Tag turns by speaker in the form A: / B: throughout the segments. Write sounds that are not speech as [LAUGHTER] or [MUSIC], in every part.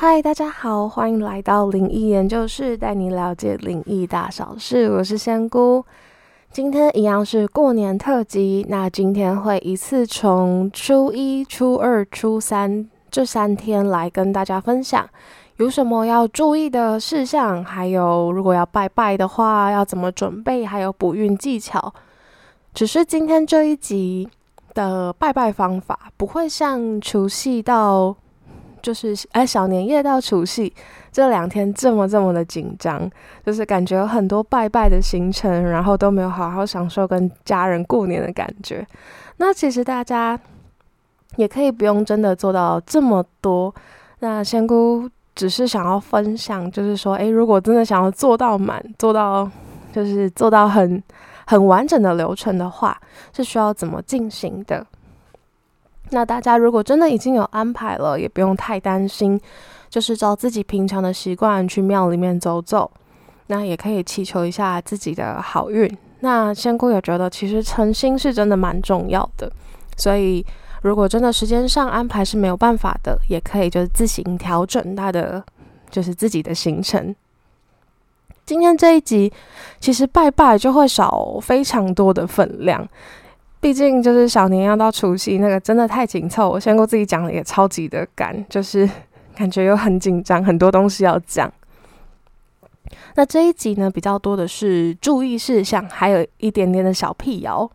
A: 嗨，大家好，欢迎来到灵异研究室，带你了解灵异大小事。我是仙姑，今天一样是过年特辑。那今天会一次从初一、初二、初三这三天来跟大家分享有什么要注意的事项，还有如果要拜拜的话要怎么准备，还有补运技巧。只是今天这一集的拜拜方法不会像除夕到。就是哎，小年夜到除夕这两天这么这么的紧张，就是感觉有很多拜拜的行程，然后都没有好好享受跟家人过年的感觉。那其实大家也可以不用真的做到这么多。那仙姑只是想要分享，就是说，哎，如果真的想要做到满，做到就是做到很很完整的流程的话，是需要怎么进行的？那大家如果真的已经有安排了，也不用太担心，就是照自己平常的习惯去庙里面走走，那也可以祈求一下自己的好运。那仙姑也觉得，其实诚心是真的蛮重要的，所以如果真的时间上安排是没有办法的，也可以就是自行调整他的就是自己的行程。今天这一集其实拜拜就会少非常多的分量。毕竟就是小年要到除夕，那个真的太紧凑。我先跟自己讲的也超级的赶，就是 [LAUGHS] 感觉又很紧张，很多东西要讲。那这一集呢，比较多的是注意事项，还有一点点的小辟谣。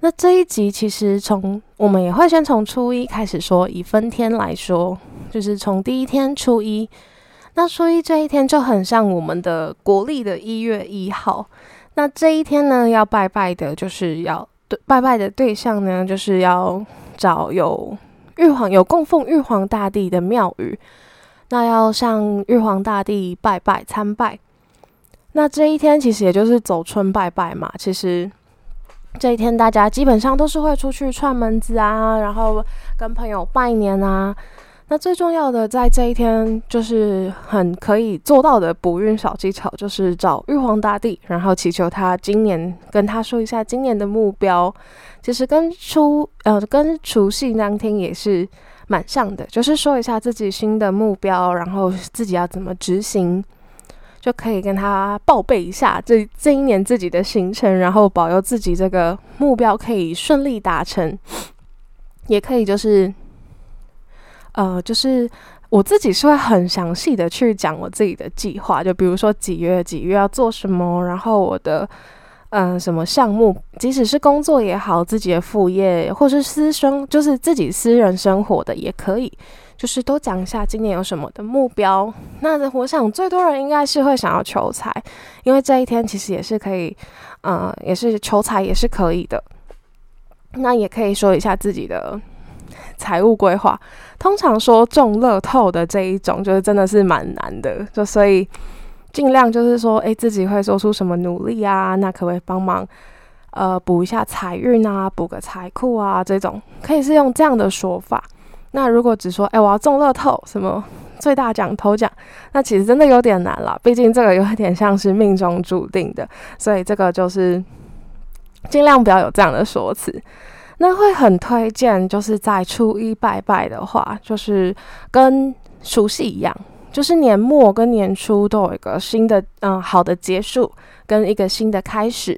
A: 那这一集其实从我们也会先从初一开始说，以分天来说，就是从第一天初一。那初一这一天就很像我们的国历的一月一号。那这一天呢，要拜拜的，就是要对拜拜的对象呢，就是要找有玉皇有供奉玉皇大帝的庙宇，那要向玉皇大帝拜拜参拜。那这一天其实也就是走春拜拜嘛，其实这一天大家基本上都是会出去串门子啊，然后跟朋友拜年啊。那最重要的，在这一天就是很可以做到的补运小技巧，就是找玉皇大帝，然后祈求他今年跟他说一下今年的目标。其实跟初呃跟除夕当天也是蛮像的，就是说一下自己新的目标，然后自己要怎么执行，就可以跟他报备一下这这一年自己的行程，然后保佑自己这个目标可以顺利达成，也可以就是。呃，就是我自己是会很详细的去讲我自己的计划，就比如说几月几月要做什么，然后我的嗯什么项目，即使是工作也好，自己的副业或是私生，就是自己私人生活的也可以，就是都讲一下今年有什么的目标。那我想最多人应该是会想要求财，因为这一天其实也是可以，呃，也是求财也是可以的。那也可以说一下自己的。财务规划，通常说中乐透的这一种，就是真的是蛮难的，就所以尽量就是说，哎，自己会做出什么努力啊？那可不可以帮忙呃补一下财运啊，补个财库啊？这种可以是用这样的说法。那如果只说，哎，我要中乐透，什么最大奖头奖，那其实真的有点难了，毕竟这个有点像是命中注定的，所以这个就是尽量不要有这样的说辞。那会很推荐，就是在初一拜拜的话，就是跟除夕一样，就是年末跟年初都有一个新的嗯好的结束跟一个新的开始。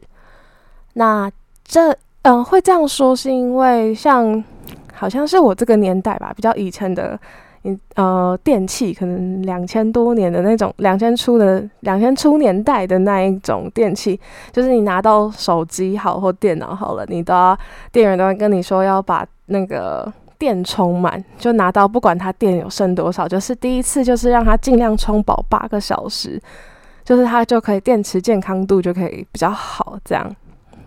A: 那这嗯会这样说，是因为像好像是我这个年代吧，比较以前的。你呃，电器可能两千多年的那种，两千初的两千初年代的那一种电器，就是你拿到手机好或电脑好了，你都要店员都会跟你说要把那个电充满，就拿到不管它电有剩多少，就是第一次就是让它尽量充饱八个小时，就是它就可以电池健康度就可以比较好这样。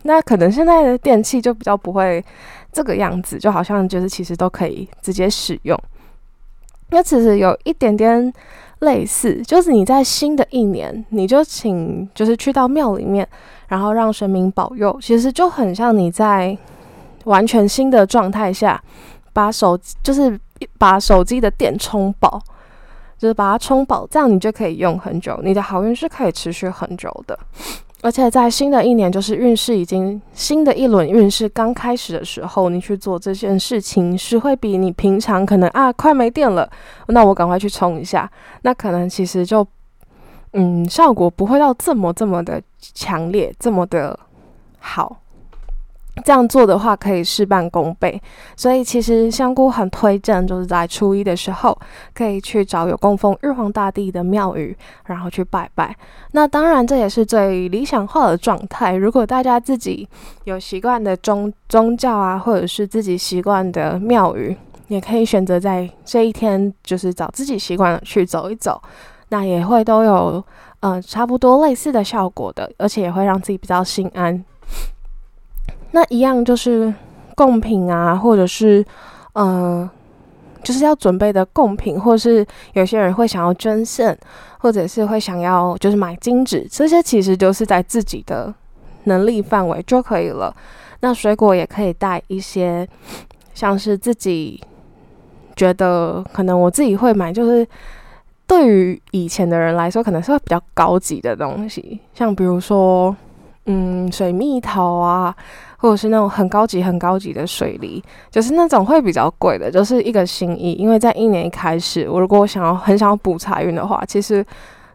A: 那可能现在的电器就比较不会这个样子，就好像就是其实都可以直接使用。那其实有一点点类似，就是你在新的一年，你就请就是去到庙里面，然后让神明保佑，其实就很像你在完全新的状态下，把手就是把手机的电充饱，就是把它充饱，这样你就可以用很久，你的好运是可以持续很久的。而且在新的一年，就是运势已经新的一轮运势刚开始的时候，你去做这件事情，是会比你平常可能啊快没电了，那我赶快去充一下，那可能其实就嗯效果不会到这么这么的强烈，这么的好。这样做的话，可以事半功倍。所以其实香菇很推荐，就是在初一的时候，可以去找有供奉玉皇大帝的庙宇，然后去拜拜。那当然，这也是最理想化的状态。如果大家自己有习惯的宗宗教啊，或者是自己习惯的庙宇，也可以选择在这一天，就是找自己习惯的去走一走。那也会都有呃差不多类似的效果的，而且也会让自己比较心安。那一样就是贡品啊，或者是呃，就是要准备的贡品，或者是有些人会想要捐献，或者是会想要就是买金纸，这些其实就是在自己的能力范围就可以了。那水果也可以带一些，像是自己觉得可能我自己会买，就是对于以前的人来说，可能是会比较高级的东西，像比如说嗯水蜜桃啊。或者是那种很高级、很高级的水梨，就是那种会比较贵的，就是一个心意。因为在一年一开始，我如果想要很想要补财运的话，其实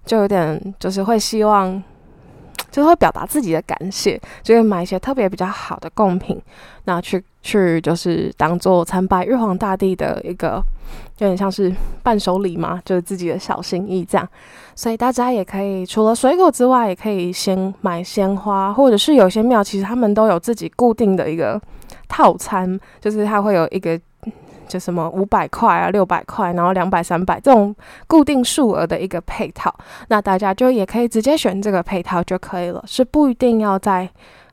A: 就有点就是会希望，就会表达自己的感谢，就会买一些特别比较好的贡品，然后去去就是当做参拜玉皇大帝的一个。有点像是伴手礼嘛，就是自己的小心意这样，所以大家也可以除了水果之外，也可以先买鲜花，或者是有些庙其实他们都有自己固定的一个套餐，就是它会有一个就什么五百块啊、六百块，然后两百、三百这种固定数额的一个配套，那大家就也可以直接选这个配套就可以了，是不一定要在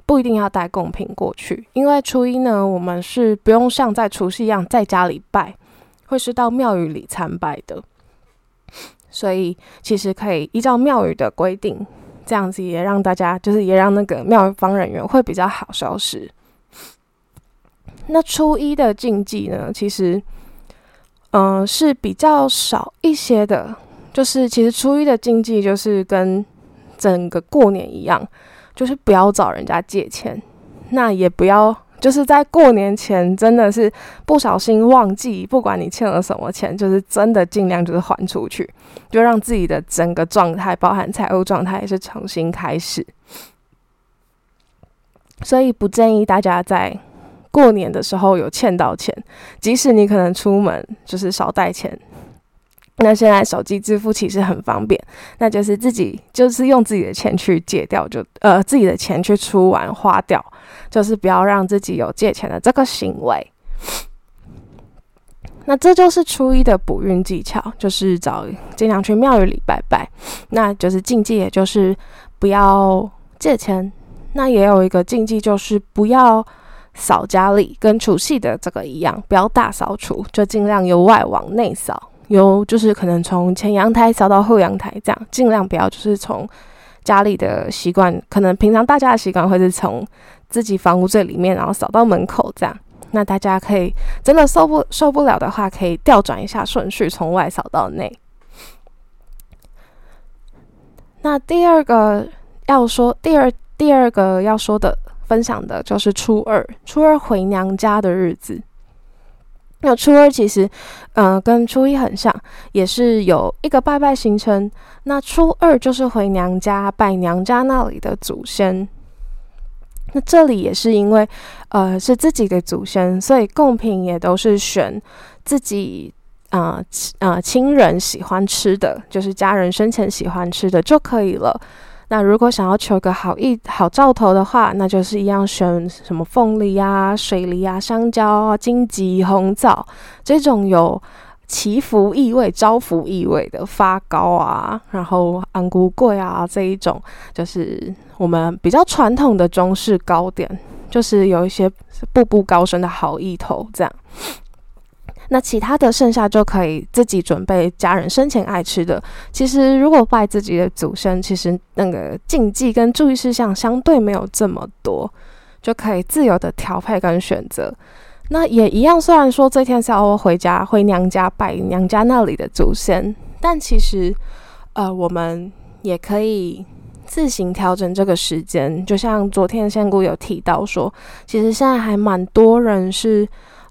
A: 不一定要带贡品过去，因为初一呢，我们是不用像在除夕一样在家里拜。会是到庙宇里参拜的，所以其实可以依照庙宇的规定，这样子也让大家，就是也让那个庙方人员会比较好收拾。那初一的禁忌呢，其实，嗯，是比较少一些的，就是其实初一的禁忌就是跟整个过年一样，就是不要找人家借钱，那也不要。就是在过年前，真的是不小心忘记，不管你欠了什么钱，就是真的尽量就是还出去，就让自己的整个状态，包含财务状态，也是重新开始。所以不建议大家在过年的时候有欠到钱，即使你可能出门就是少带钱。那现在手机支付其实很方便，那就是自己就是用自己的钱去借掉，就呃自己的钱去出完花掉，就是不要让自己有借钱的这个行为。那这就是初一的补运技巧，就是找尽量去庙宇里拜拜。那就是禁忌，也就是不要借钱。那也有一个禁忌，就是不要扫家里，跟除夕的这个一样，不要大扫除，就尽量由外往内扫。由就是可能从前阳台扫到后阳台，这样尽量不要就是从家里的习惯，可能平常大家的习惯会是从自己房屋最里面，然后扫到门口这样。那大家可以真的受不受不了的话，可以调转一下顺序，从外扫到内。那第二个要说，第二第二个要说的分享的就是初二，初二回娘家的日子。那初二其实，嗯，跟初一很像，也是有一个拜拜行程。那初二就是回娘家拜娘家那里的祖先。那这里也是因为，呃，是自己的祖先，所以贡品也都是选自己啊啊亲人喜欢吃的，就是家人生前喜欢吃的就可以了。那如果想要求个好意、好兆头的话，那就是一样选什么凤梨啊、水梨啊、香蕉啊、荆棘、红枣这种有祈福意味、招福意味的发糕啊，然后安菇桂啊这一种，就是我们比较传统的中式糕点，就是有一些步步高升的好意头这样。那其他的剩下就可以自己准备家人生前爱吃的。其实如果拜自己的祖先，其实那个禁忌跟注意事项相对没有这么多，就可以自由的调配跟选择。那也一样，虽然说这天是要回家回娘家拜娘家那里的祖先，但其实呃我们也可以自行调整这个时间。就像昨天仙姑有提到说，其实现在还蛮多人是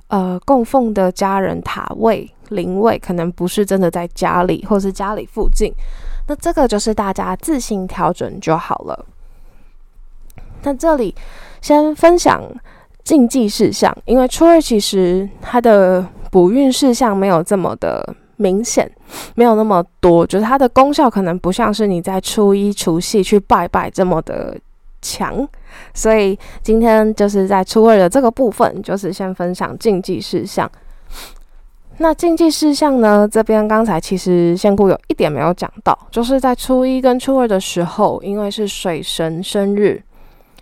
A: 呃供奉的家人塔位灵位，可能不是真的在家里，或是家里附近。那这个就是大家自行调整就好了。那这里先分享禁忌事项，因为初二其实它的补运事项没有这么的明显，没有那么多，就是它的功效可能不像是你在初一除夕去拜拜这么的强。所以今天就是在初二的这个部分，就是先分享禁忌事项。那禁忌事项呢？这边刚才其实仙姑有一点没有讲到，就是在初一跟初二的时候，因为是水神生日，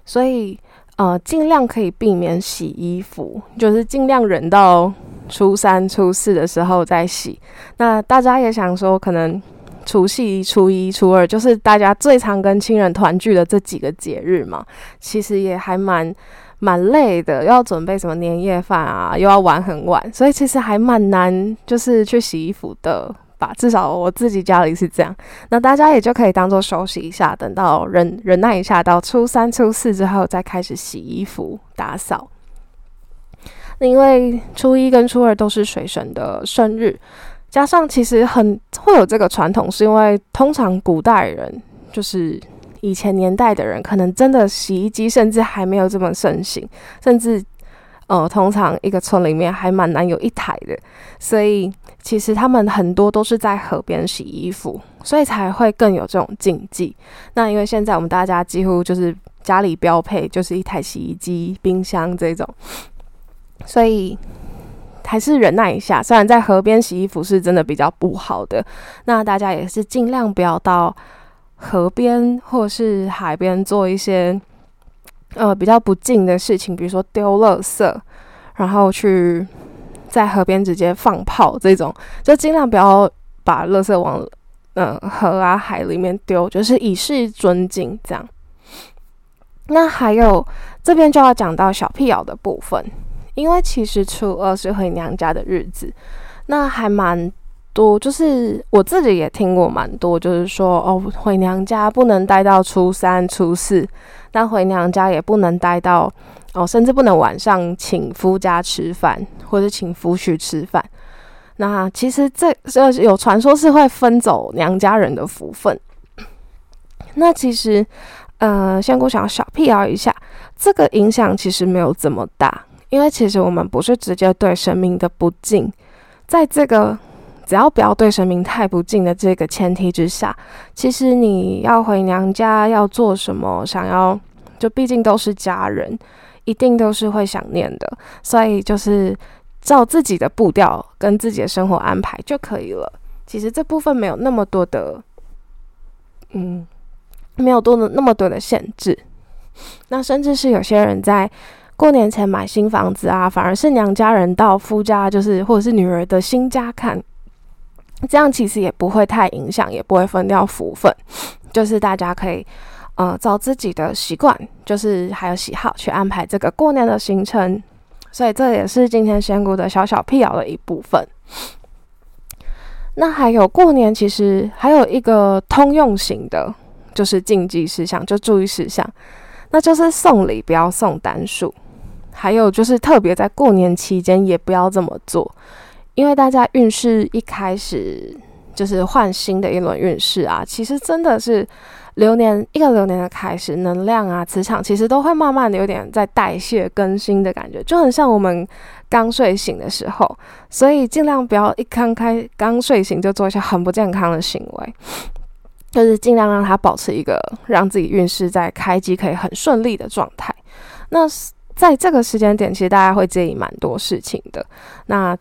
A: 所以呃尽量可以避免洗衣服，就是尽量忍到初三、初四的时候再洗。那大家也想说，可能除夕、初一、初二就是大家最常跟亲人团聚的这几个节日嘛，其实也还蛮。蛮累的，要准备什么年夜饭啊，又要玩很晚，所以其实还蛮难，就是去洗衣服的吧。至少我自己家里是这样。那大家也就可以当做休息一下，等到忍忍耐一下，到初三、初四之后再开始洗衣服、打扫。那因为初一跟初二都是水神的生日，加上其实很会有这个传统，是因为通常古代人就是。以前年代的人可能真的洗衣机甚至还没有这么盛行，甚至呃，通常一个村里面还蛮难有一台的，所以其实他们很多都是在河边洗衣服，所以才会更有这种禁忌。那因为现在我们大家几乎就是家里标配就是一台洗衣机、冰箱这种，所以还是忍耐一下。虽然在河边洗衣服是真的比较不好的，那大家也是尽量不要到。河边或是海边做一些呃比较不敬的事情，比如说丢垃圾，然后去在河边直接放炮这种，就尽量不要把垃圾往呃河啊海里面丢，就是以示尊敬这样。那还有这边就要讲到小屁咬的部分，因为其实初二是回娘家的日子，那还蛮。多就是我自己也听过蛮多，就是说哦，回娘家不能待到初三、初四，那回娘家也不能待到哦，甚至不能晚上请夫家吃饭，或者请夫婿吃饭。那其实这这有传说是会分走娘家人的福分。那其实呃，仙姑想要小辟谣一下，这个影响其实没有这么大，因为其实我们不是直接对神明的不敬，在这个。只要不要对神明太不敬的这个前提之下，其实你要回娘家要做什么，想要就毕竟都是家人，一定都是会想念的，所以就是照自己的步调跟自己的生活安排就可以了。其实这部分没有那么多的，嗯，没有多的那么多的限制。那甚至是有些人在过年前买新房子啊，反而是娘家人到夫家，就是或者是女儿的新家看。这样其实也不会太影响，也不会分掉福分，就是大家可以，呃，照自己的习惯，就是还有喜好去安排这个过年的行程。所以这也是今天仙姑的小小辟谣的一部分。那还有过年，其实还有一个通用型的，就是禁忌事项，就注意事项，那就是送礼不要送单数，还有就是特别在过年期间也不要这么做。因为大家运势一开始就是换新的一轮运势啊，其实真的是流年一个流年的开始，能量啊、磁场其实都会慢慢的有点在代谢更新的感觉，就很像我们刚睡醒的时候，所以尽量不要一刚开刚睡醒就做一些很不健康的行为，就是尽量让它保持一个让自己运势在开机可以很顺利的状态。那在这个时间点，其实大家会介意蛮多事情的。那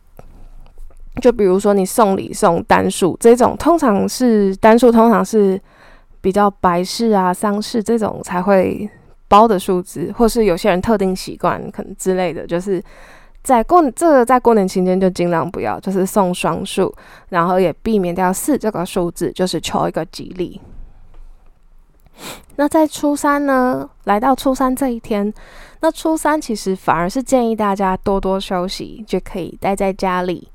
A: 就比如说你送礼送单数这种，通常是单数，通常是比较白事啊、丧事这种才会包的数字，或是有些人特定习惯可能之类的，就是在过这个在过年期间就尽量不要，就是送双数，然后也避免掉四这个数字，就是求一个吉利。那在初三呢，来到初三这一天，那初三其实反而是建议大家多多休息，就可以待在家里。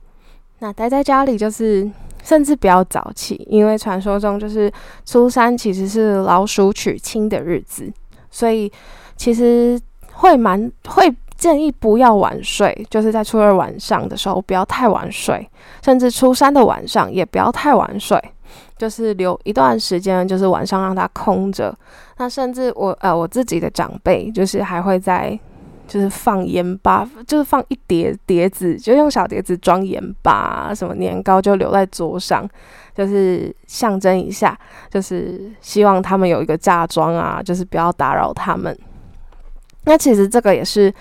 A: 那待在家里就是甚至不要早起，因为传说中就是初三其实是老鼠娶亲的日子，所以其实会蛮会建议不要晚睡，就是在初二晚上的时候不要太晚睡，甚至初三的晚上也不要太晚睡，就是留一段时间，就是晚上让它空着。那甚至我呃我自己的长辈就是还会在。就是放盐巴，就是放一碟碟子，就用小碟子装盐巴，什么年糕就留在桌上，就是象征一下，就是希望他们有一个嫁妆啊，就是不要打扰他们。那其实这个也是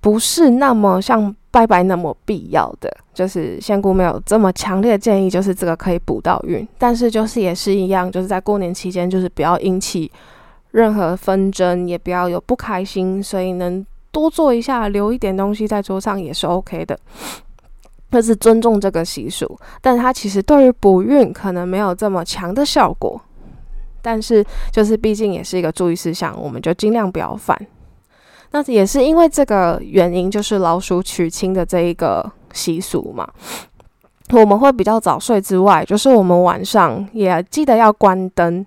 A: 不是那么像拜拜那么必要的，就是仙姑没有这么强烈的建议，就是这个可以补到运，但是就是也是一样，就是在过年期间，就是不要引起任何纷争，也不要有不开心，所以能。多做一下，留一点东西在桌上也是 OK 的，这是尊重这个习俗。但它其实对于补运可能没有这么强的效果，但是就是毕竟也是一个注意事项，我们就尽量不要犯。那也是因为这个原因，就是老鼠娶亲的这一个习俗嘛，我们会比较早睡之外，就是我们晚上也记得要关灯。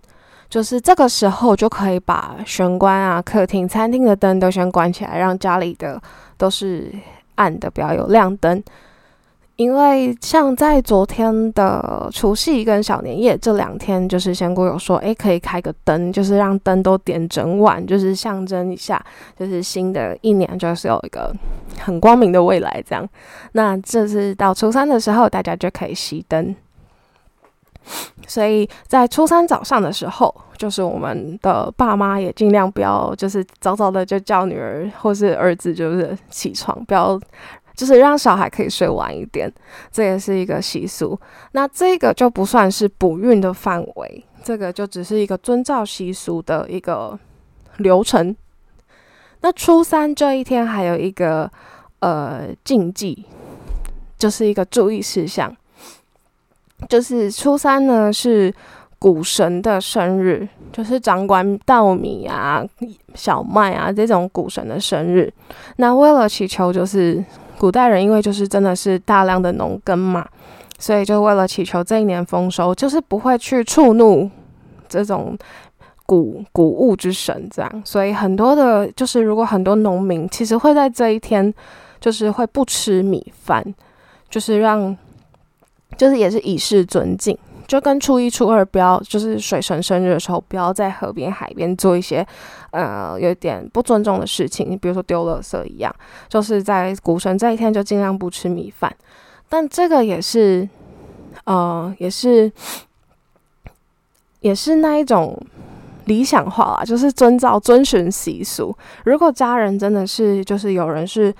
A: 就是这个时候就可以把玄关啊、客厅、餐厅的灯都先关起来，让家里的都是暗的，不要有亮灯。因为像在昨天的除夕跟小年夜这两天，就是仙姑有说，诶，可以开个灯，就是让灯都点整晚，就是象征一下，就是新的一年就是有一个很光明的未来这样。那这是到初三的时候，大家就可以熄灯。所以在初三早上的时候，就是我们的爸妈也尽量不要，就是早早的就叫女儿或是儿子就是起床，不要就是让小孩可以睡晚一点，这也是一个习俗。那这个就不算是补运的范围，这个就只是一个遵照习俗的一个流程。那初三这一天还有一个呃禁忌，就是一个注意事项。就是初三呢，是谷神的生日，就是掌管稻米啊、小麦啊这种谷神的生日。那为了祈求，就是古代人因为就是真的是大量的农耕嘛，所以就为了祈求这一年丰收，就是不会去触怒这种谷谷物之神，这样。所以很多的，就是如果很多农民其实会在这一天，就是会不吃米饭，就是让。就是也是以示尊敬，就跟初一、初二不要，就是水神生日的时候，不要在河边、海边做一些呃有点不尊重的事情，你比如说丢垃圾一样。就是在古神这一天，就尽量不吃米饭。但这个也是，呃，也是，也是那一种理想化啦，就是遵照、遵循习俗。如果家人真的是，就是有人是，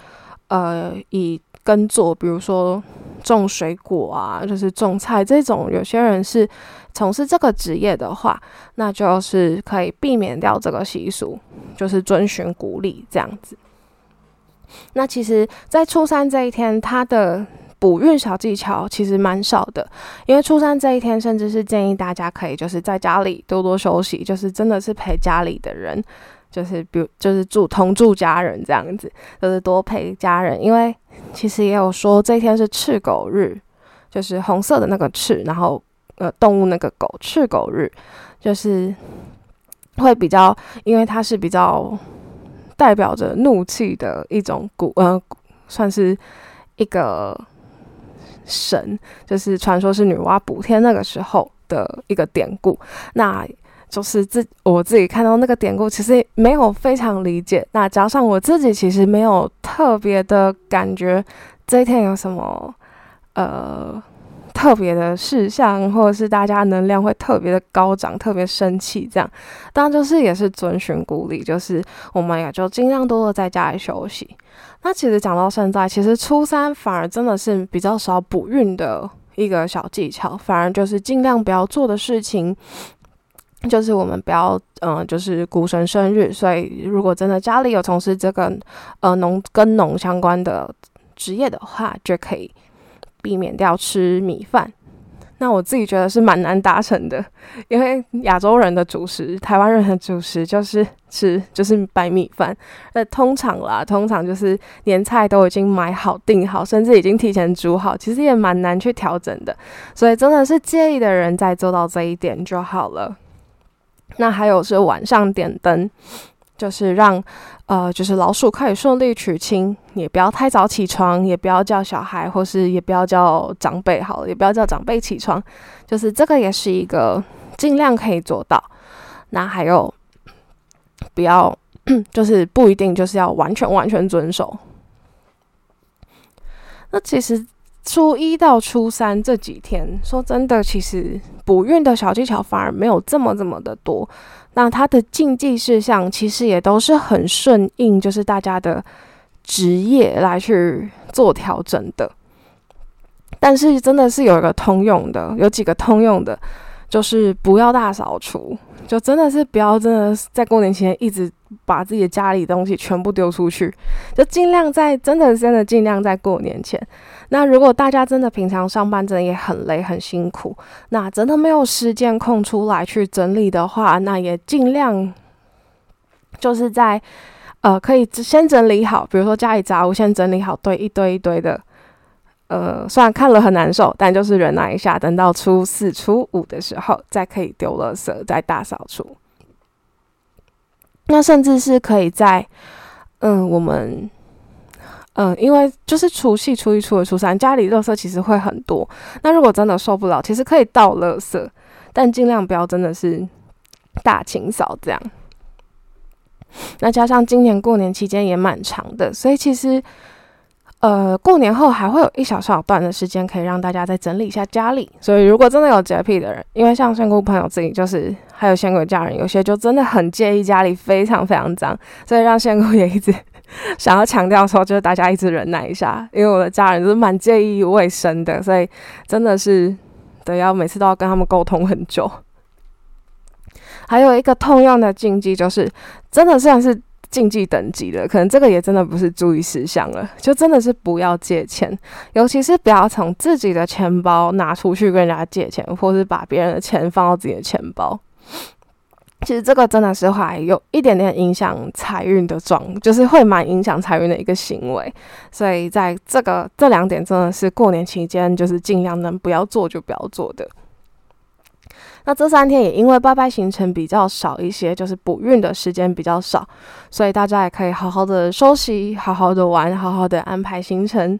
A: 呃，以耕作，比如说。种水果啊，就是种菜这种，有些人是从事这个职业的话，那就是可以避免掉这个习俗，就是遵循鼓励这样子。那其实，在初三这一天，他的补运小技巧其实蛮少的，因为初三这一天，甚至是建议大家可以就是在家里多多休息，就是真的是陪家里的人。就是比如就是住同住家人这样子，就是多陪家人，因为其实也有说这一天是赤狗日，就是红色的那个赤，然后呃动物那个狗赤狗日，就是会比较，因为它是比较代表着怒气的一种古呃，算是一个神，就是传说是女娲补天那个时候的一个典故，那。就是自我自己看到那个典故，其实没有非常理解。那加上我自己其实没有特别的感觉，这一天有什么呃特别的事项，或者是大家能量会特别的高涨、特别生气这样。当然就是也是遵循鼓励，就是我们也就尽量多多在家里休息。那其实讲到现在，其实初三反而真的是比较少补运的一个小技巧，反而就是尽量不要做的事情。就是我们不要，嗯，就是谷神生日，所以如果真的家里有从事这个，呃，农跟农相关的职业的话，就可以避免掉吃米饭。那我自己觉得是蛮难达成的，因为亚洲人的主食，台湾人的主食就是吃就是白米饭。那通常啦，通常就是年菜都已经买好订好，甚至已经提前煮好，其实也蛮难去调整的。所以真的是介意的人在做到这一点就好了。那还有是晚上点灯。就是让，呃，就是老鼠可以顺利娶亲，也不要太早起床，也不要叫小孩，或是也不要叫长辈，好了，也不要叫长辈起床，就是这个也是一个尽量可以做到。那还有，不要，就是不一定就是要完全完全遵守。那其实初一到初三这几天，说真的，其实补运的小技巧反而没有这么这么的多。那它的禁忌事项其实也都是很顺应，就是大家的职业来去做调整的。但是真的是有一个通用的，有几个通用的，就是不要大扫除，就真的是不要真的在过年期间一直把自己的家里东西全部丢出去，就尽量在真的真的尽量在过年前。那如果大家真的平常上班真的也很累很辛苦，那真的没有时间空出来去整理的话，那也尽量就是在呃可以先整理好，比如说家里杂物先整理好，堆一堆一堆的，呃，虽然看了很难受，但就是忍耐一下，等到初四初五的时候再可以丢垃圾，再大扫除。那甚至是可以在嗯我们。嗯，因为就是除夕、初一、初二、初三，家里垃圾其实会很多。那如果真的受不了，其实可以倒垃圾，但尽量不要真的是大清扫这样。那加上今年过年期间也蛮长的，所以其实呃，过年后还会有一小小段的时间可以让大家再整理一下家里。所以如果真的有洁癖的人，因为像仙姑朋友自己就是还有仙姑家人，有些就真的很介意家里非常非常脏，所以让仙姑也一直。想要强调说，就是大家一直忍耐一下，因为我的家人就是蛮介意卫生的，所以真的是得要每次都要跟他们沟通很久。还有一个通用的禁忌，就是真的算是禁忌等级的，可能这个也真的不是注意事项了，就真的是不要借钱，尤其是不要从自己的钱包拿出去跟人家借钱，或是把别人的钱放到自己的钱包。其实这个真的是会有一点点影响财运的状，就是会蛮影响财运的一个行为。所以在这个这两点真的是过年期间，就是尽量能不要做就不要做的。那这三天也因为拜拜行程比较少一些，就是补运的时间比较少，所以大家也可以好好的休息，好好的玩，好好的安排行程。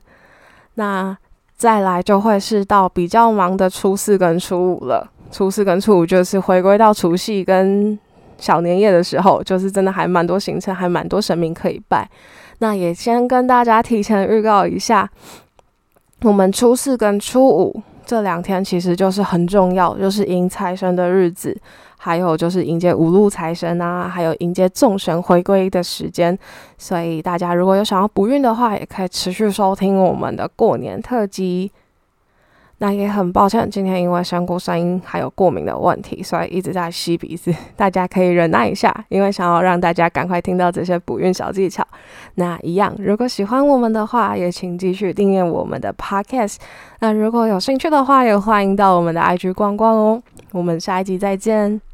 A: 那再来就会是到比较忙的初四跟初五了。初四跟初五就是回归到除夕跟小年夜的时候，就是真的还蛮多行程，还蛮多神明可以拜。那也先跟大家提前预告一下，我们初四跟初五这两天其实就是很重要，就是迎财神的日子，还有就是迎接五路财神啊，还有迎接众神回归的时间。所以大家如果有想要补运的话，也可以持续收听我们的过年特辑。那也很抱歉，今天因为香菇声音还有过敏的问题，所以一直在吸鼻子。[LAUGHS] 大家可以忍耐一下，因为想要让大家赶快听到这些补运小技巧。那一样，如果喜欢我们的话，也请继续订阅我们的 Podcast。那如果有兴趣的话，也欢迎到我们的 IG 逛逛哦。我们下一集再见。